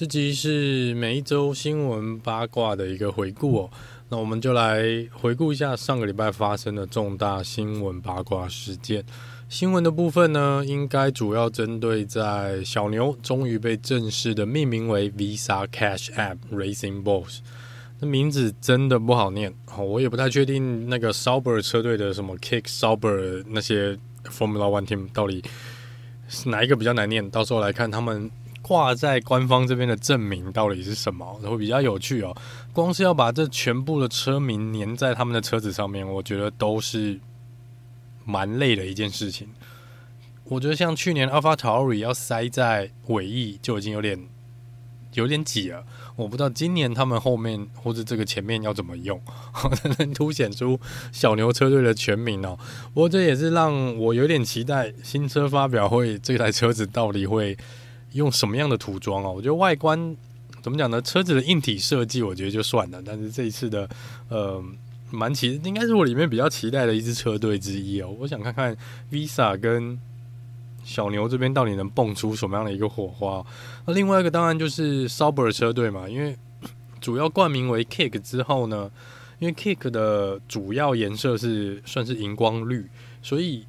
这集是每一周新闻八卦的一个回顾哦，那我们就来回顾一下上个礼拜发生的重大新闻八卦事件。新闻的部分呢，应该主要针对在小牛终于被正式的命名为 Visa Cash App Racing Bulls，那名字真的不好念，我也不太确定那个 Sauber 车队的什么 Kick Sauber 那些 Formula One Team 到底是哪一个比较难念，到时候来看他们。挂在官方这边的证明到底是什么？会比较有趣哦。光是要把这全部的车名粘在他们的车子上面，我觉得都是蛮累的一件事情。我觉得像去年 AlphaTauri 要塞在尾翼就已经有点有点挤了。我不知道今年他们后面或者这个前面要怎么用，才能凸显出小牛车队的全名哦。不过这也是让我有点期待新车发表会，这台车子到底会。用什么样的涂装啊？我觉得外观怎么讲呢？车子的硬体设计，我觉得就算了。但是这一次的，呃，蛮期，应该是我里面比较期待的一支车队之一哦。我想看看 Visa 跟小牛这边到底能蹦出什么样的一个火花。那另外一个当然就是 Sauber 车队嘛，因为主要冠名为 Kick 之后呢，因为 Kick 的主要颜色是算是荧光绿，所以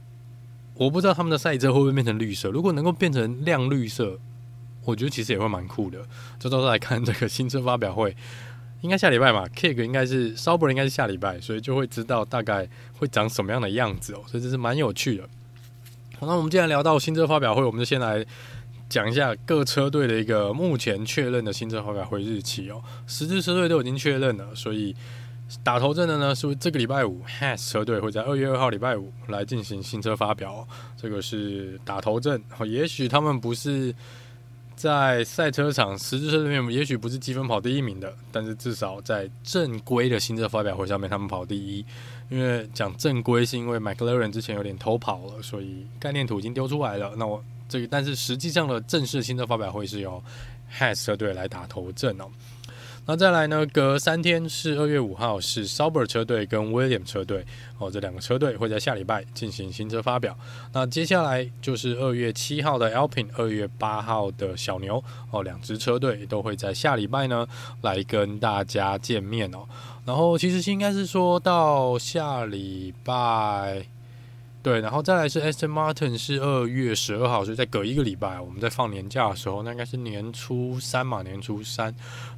我不知道他们的赛车会不会变成绿色。如果能够变成亮绿色。我觉得其实也会蛮酷的，就到时候来看这个新车发表会，应该下礼拜嘛，Kick 应该是 Sauber 应该是下礼拜，所以就会知道大概会长什么样的样子哦，所以这是蛮有趣的。好，那我们既然聊到新车发表会，我们就先来讲一下各车队的一个目前确认的新车发表会日期哦，十支车队都已经确认了，所以打头阵的呢是这个礼拜五，Haas 车队会在二月二号礼拜五来进行新车发表，这个是打头阵，也许他们不是。在赛车场十支车里面，也许不是积分跑第一名的，但是至少在正规的新车发表会上面，他们跑第一。因为讲正规，是因为 McLaren 之前有点偷跑了，所以概念图已经丢出来了。那我这个，但是实际上的正式新车发表会是由 Has 车队来打头阵哦。那再来呢？隔三天是二月五号，是 Sauber 车队跟 William 车队哦，这两个车队会在下礼拜进行新车发表。那接下来就是二月七号的 Alpine，二月八号的小牛哦，两支车队都会在下礼拜呢来跟大家见面哦。然后其实应该是说到下礼拜。对，然后再来是 Aston Martin 是二月十二号，所以再隔一个礼拜，我们在放年假的时候，那应该是年初三嘛，年初三。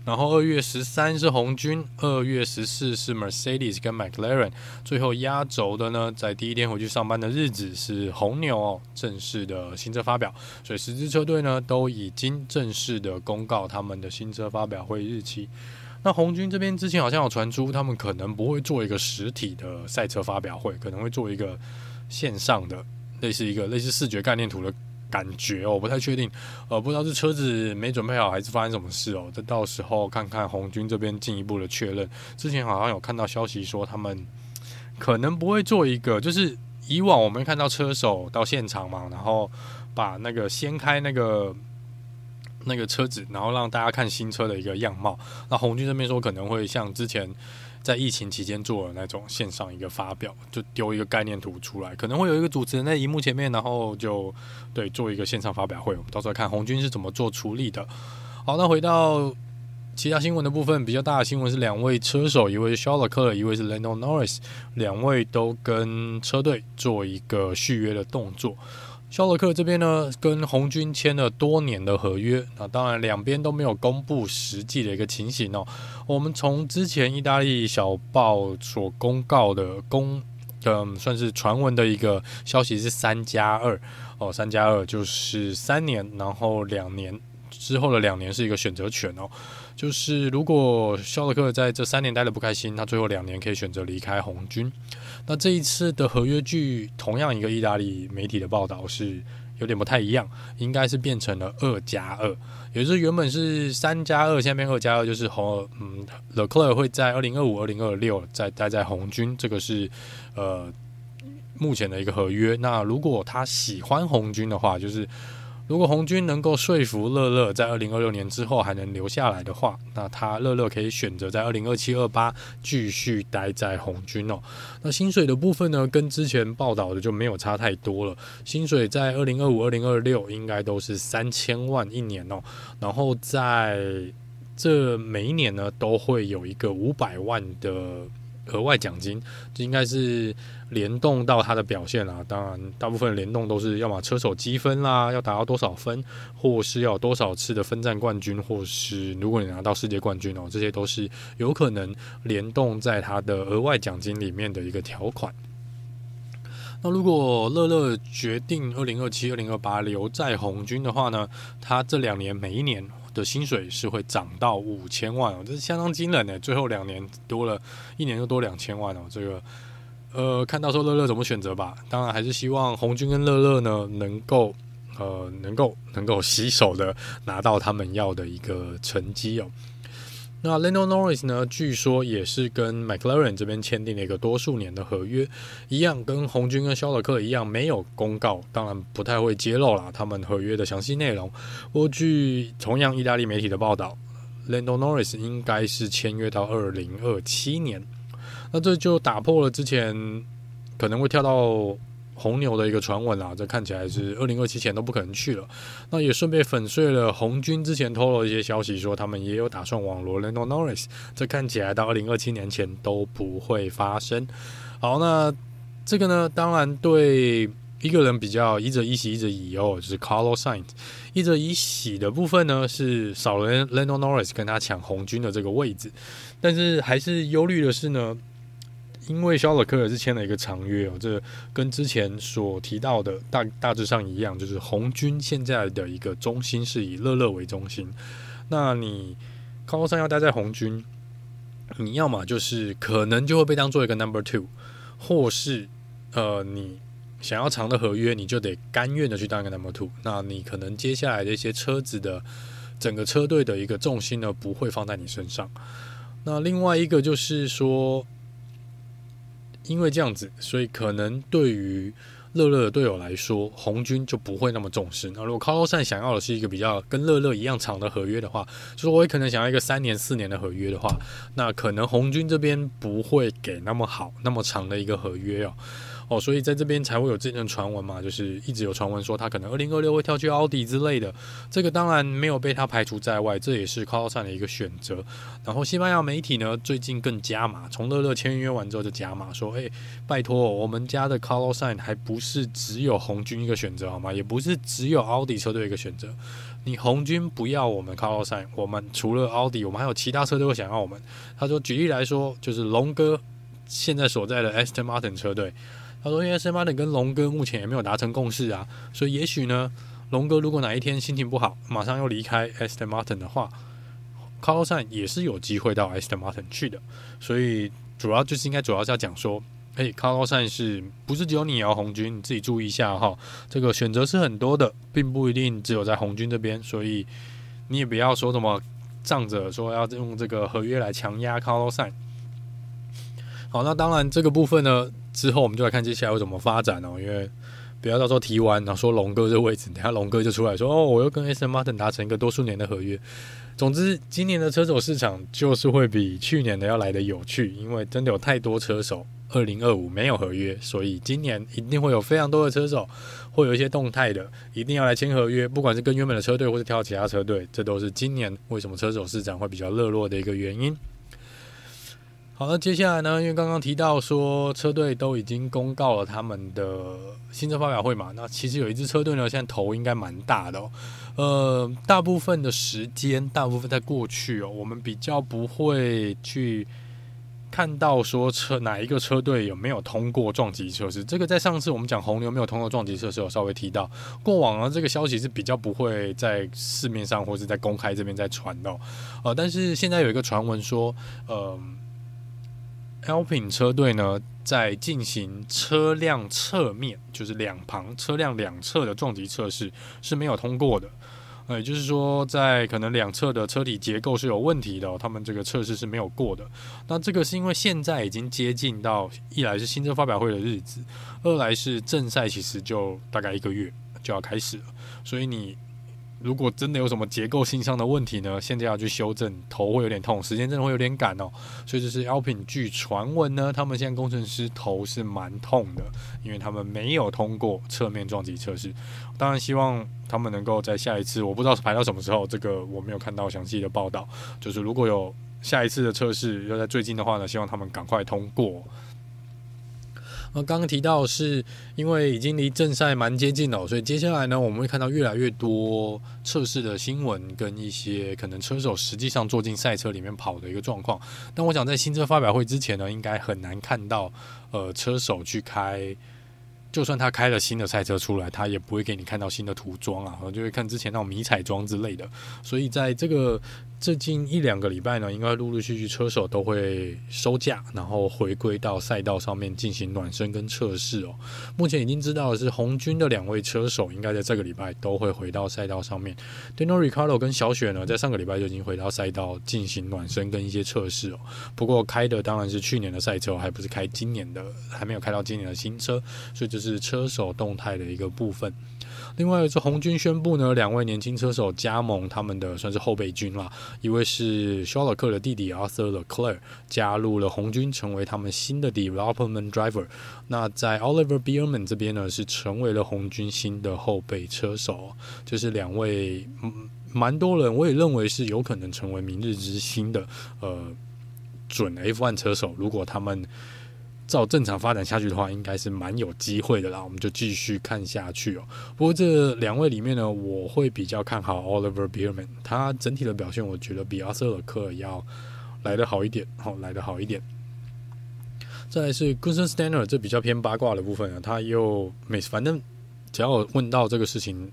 然后二月十三是红军，二月十四是 Mercedes 跟 McLaren，最后压轴的呢，在第一天回去上班的日子是红牛哦，正式的新车发表。所以十支车队呢都已经正式的公告他们的新车发表会日期。那红军这边之前好像有传出，他们可能不会做一个实体的赛车发表会，可能会做一个。线上的类似一个类似视觉概念图的感觉哦，我不太确定，呃，不知道是车子没准备好还是发生什么事哦。这到时候看看红军这边进一步的确认。之前好像有看到消息说他们可能不会做一个，就是以往我们看到车手到现场嘛，然后把那个掀开那个那个车子，然后让大家看新车的一个样貌。那红军这边说可能会像之前。在疫情期间做的那种线上一个发表，就丢一个概念图出来，可能会有一个主持人在荧幕前面，然后就对做一个线上发表会。我们到时候看红军是怎么做处理的。好，那回到其他新闻的部分，比较大的新闻是两位车手，一位是 Charles 一位是 Lando Norris，两位都跟车队做一个续约的动作。肖洛克这边呢，跟红军签了多年的合约，那当然两边都没有公布实际的一个情形哦。我们从之前意大利小报所公告的公，嗯，算是传闻的一个消息是三加二哦，三加二就是三年，然后两年之后的两年是一个选择权哦。就是如果肖勒克在这三年待的不开心，他最后两年可以选择离开红军。那这一次的合约，据同样一个意大利媒体的报道是有点不太一样，应该是变成了二加二，也就是原本是三加二，现在变二加二，就是红嗯勒克莱会在二零二五、二零二六再待在红军，这个是呃目前的一个合约。那如果他喜欢红军的话，就是。如果红军能够说服乐乐在二零二六年之后还能留下来的话，那他乐乐可以选择在二零二七、二八继续待在红军哦。那薪水的部分呢，跟之前报道的就没有差太多了。薪水在二零二五、二零二六应该都是三千万一年哦。然后在这每一年呢，都会有一个五百万的额外奖金，这应该是。联动到他的表现啦，当然大部分联动都是要么车手积分啦，要达到多少分，或是要多少次的分站冠军，或是如果你拿到世界冠军哦，这些都是有可能联动在他的额外奖金里面的一个条款。那如果乐乐决定二零二七、二零二八留在红军的话呢，他这两年每一年的薪水是会涨到五千万哦，这是相当惊人的，最后两年多了一年就多两千万哦，这个。呃，看到说乐乐怎么选择吧。当然还是希望红军跟乐乐呢，能够呃，能够能够洗手的拿到他们要的一个成绩哦。那 Lando Norris 呢，据说也是跟 McLaren 这边签订了一个多数年的合约，一样跟红军跟肖勒克一样没有公告，当然不太会揭露啦他们合约的详细内容。不过据同样意大利媒体的报道，Lando Norris 应该是签约到二零二七年。那这就打破了之前可能会跳到红牛的一个传闻啊，这看起来是二零二七前都不可能去了。那也顺便粉碎了红军之前透露一些消息，说他们也有打算网罗 Lando Norris，这看起来到二零二七年前都不会发生。好，那这个呢，当然对一个人比较一则一喜一则以忧，就是 Carlos Sainz。一则一喜的部分呢，是少了 Lando Norris 跟他抢红军的这个位置，但是还是忧虑的是呢。因为肖勒克也是签了一个长约哦，这跟之前所提到的大大致上一样，就是红军现在的一个中心是以乐乐为中心。那你高三要待在红军，你要么就是可能就会被当做一个 number two，或是呃你想要长的合约，你就得甘愿的去当一个 number two。那你可能接下来的一些车子的整个车队的一个重心呢，不会放在你身上。那另外一个就是说。因为这样子，所以可能对于乐乐的队友来说，红军就不会那么重视。那如果 Carlos Sainz 想要的是一个比较跟乐乐一样长的合约的话，就是我也可能想要一个三年、四年的合约的话，那可能红军这边不会给那么好、那么长的一个合约哦。哦，所以在这边才会有这阵传闻嘛，就是一直有传闻说他可能二零二六会跳去奥迪之类的。这个当然没有被他排除在外，这也是 c a r l s n 的一个选择。然后西班牙媒体呢，最近更加码，从乐乐签约完之后就加码说：“哎，拜托，我们家的 c a r l s n 还不是只有红军一个选择好吗？也不是只有奥迪车队一个选择。你红军不要我们 c a r l s n 我们除了奥迪，我们还有其他车队会想要我们。”他说：“举例来说，就是龙哥现在所在的 Aston Martin 车队。”他说：“因为 Aston Martin 跟龙哥目前也没有达成共识啊，所以也许呢，龙哥如果哪一天心情不好，马上又离开 Aston Martin 的话，Carlosan 也是有机会到 Aston Martin 去的。所以主要就是应该主要是要讲说，哎，Carlosan 是不是只有你哦，红军你自己注意一下哈，这个选择是很多的，并不一定只有在红军这边，所以你也不要说什么仗着说要用这个合约来强压 Carlosan。好，那当然这个部分呢。”之后我们就来看接下来会怎么发展哦，因为不要到时候提完然后说龙哥这位置，等下龙哥就出来说哦，我又跟 S Martin 达成一个多数年的合约。总之，今年的车手市场就是会比去年的要来得有趣，因为真的有太多车手二零二五没有合约，所以今年一定会有非常多的车手会有一些动态的，一定要来签合约，不管是跟原本的车队或是挑其他车队，这都是今年为什么车手市场会比较热络的一个原因。好，那接下来呢？因为刚刚提到说车队都已经公告了他们的新车发表会嘛，那其实有一支车队呢，现在头应该蛮大的哦。呃，大部分的时间，大部分在过去哦，我们比较不会去看到说车哪一个车队有没有通过撞击测试，这个在上次我们讲红牛没有通过撞击测试，有稍微提到。过往呢，这个消息是比较不会在市面上或是在公开这边再传的。呃，但是现在有一个传闻说，呃，Alpine 车队呢在进行车辆侧面，就是两旁车辆两侧的撞击测试是没有通过的。呃，就是说，在可能两侧的车体结构是有问题的，他们这个测试是没有过的。那这个是因为现在已经接近到一来是新车发表会的日子，二来是正赛其实就大概一个月就要开始了，所以你。如果真的有什么结构性上的问题呢？现在要去修正，头会有点痛，时间真的会有点赶哦。所以这是 Alpin 据传闻呢，他们现在工程师头是蛮痛的，因为他们没有通过侧面撞击测试。当然希望他们能够在下一次，我不知道是排到什么时候，这个我没有看到详细的报道。就是如果有下一次的测试要在最近的话呢，希望他们赶快通过。那刚刚提到是因为已经离正赛蛮接近了，所以接下来呢，我们会看到越来越多测试的新闻跟一些可能车手实际上坐进赛车里面跑的一个状况。但我想在新车发表会之前呢，应该很难看到呃车手去开。就算他开了新的赛车出来，他也不会给你看到新的涂装啊，就会看之前那种迷彩装之类的。所以在这个最近一两个礼拜呢，应该陆陆续续车手都会收假，然后回归到赛道上面进行暖身跟测试哦。目前已经知道的是，红军的两位车手应该在这个礼拜都会回到赛道上面。Daniel r i c a r d o 跟小雪呢，在上个礼拜就已经回到赛道进行暖身跟一些测试哦。不过开的当然是去年的赛车，还不是开今年的，还没有开到今年的新车，所以就。是车手动态的一个部分。另外，是红军宣布呢，两位年轻车手加盟他们的算是后备军啦。一位是肖勒克的弟弟 Arthur Leclerc 加入了红军，成为他们新的 development driver。那在 Oliver Biermann 这边呢，是成为了红军新的后备车手。就是两位，蛮多人我也认为是有可能成为明日之星的呃准 F1 车手。如果他们照正常发展下去的话，应该是蛮有机会的啦。我们就继续看下去哦。不过这两位里面呢，我会比较看好 Oliver b e e r m a n 他整体的表现，我觉得比阿瑟尔克要来得好一点，好来得好一点。再来是 Gunther Steiner，这比较偏八卦的部分啊，他又每次反正只要问到这个事情，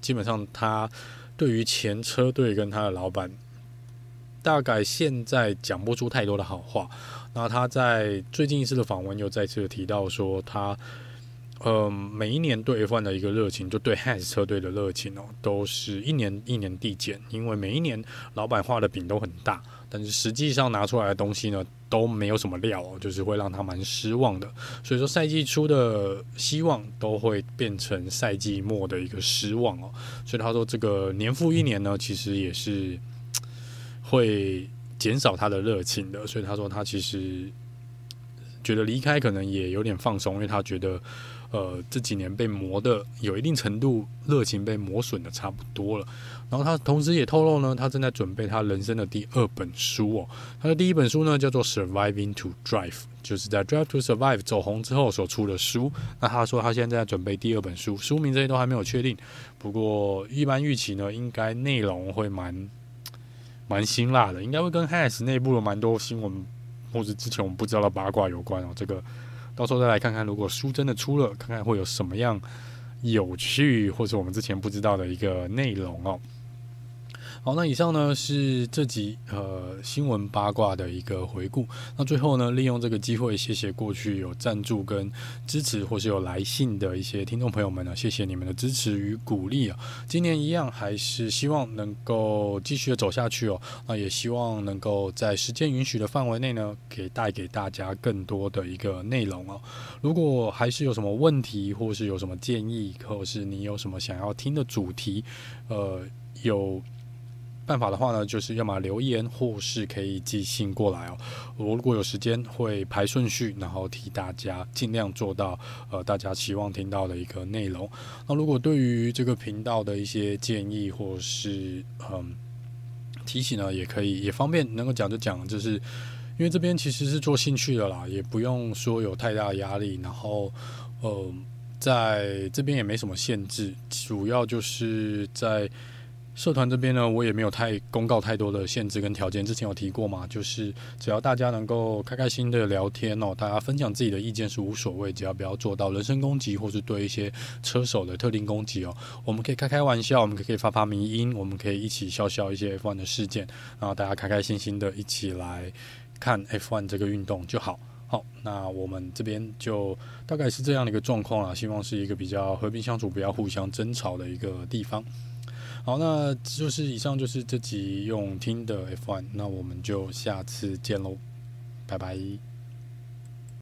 基本上他对于前车队跟他的老板，大概现在讲不出太多的好话。那他在最近一次的访问又再次提到说，他呃每一年对 F1 的一个热情，就对 Haas 车队的热情哦，都是一年一年递减，因为每一年老板画的饼都很大，但是实际上拿出来的东西呢都没有什么料哦，就是会让他蛮失望的。所以说赛季初的希望都会变成赛季末的一个失望哦。所以他说这个年复一年呢，其实也是会。减少他的热情的，所以他说他其实觉得离开可能也有点放松，因为他觉得呃这几年被磨的有一定程度热情被磨损的差不多了。然后他同时也透露呢，他正在准备他人生的第二本书哦。他的第一本书呢叫做《Surviving to Drive》，就是在《Drive to Survive》走红之后所出的书。那他说他现在在准备第二本书，书名这些都还没有确定。不过一般预期呢，应该内容会蛮。蛮辛辣的，应该会跟 HAS 内部有蛮多新闻，或者之前我们不知道的八卦有关哦。这个到时候再来看看，如果书真的出了，看看会有什么样有趣，或者我们之前不知道的一个内容哦。好，那以上呢是这集呃新闻八卦的一个回顾。那最后呢，利用这个机会，谢谢过去有赞助跟支持，或是有来信的一些听众朋友们呢，谢谢你们的支持与鼓励啊。今年一样，还是希望能够继续的走下去哦。那也希望能够在时间允许的范围内呢，给带给大家更多的一个内容哦。如果还是有什么问题，或是有什么建议，或是你有什么想要听的主题，呃，有。办法的话呢，就是要么留言，或是可以寄信过来哦。我如果有时间，会排顺序，然后替大家尽量做到呃大家期望听到的一个内容。那如果对于这个频道的一些建议或是嗯提醒呢，也可以也方便能够讲就讲，就是因为这边其实是做兴趣的啦，也不用说有太大压力。然后嗯在这边也没什么限制，主要就是在。社团这边呢，我也没有太公告太多的限制跟条件。之前有提过嘛，就是只要大家能够开开心的聊天哦，大家分享自己的意见是无所谓，只要不要做到人身攻击或是对一些车手的特定攻击哦，我们可以开开玩笑，我们可以发发迷音，我们可以一起笑笑一些 F1 的事件，然后大家开开心心的一起来看 F1 这个运动就好。好，那我们这边就大概是这样的一个状况啦，希望是一个比较和平相处、不要互相争吵的一个地方。好，那就是以上就是这集用听的 F1，那我们就下次见喽，拜拜。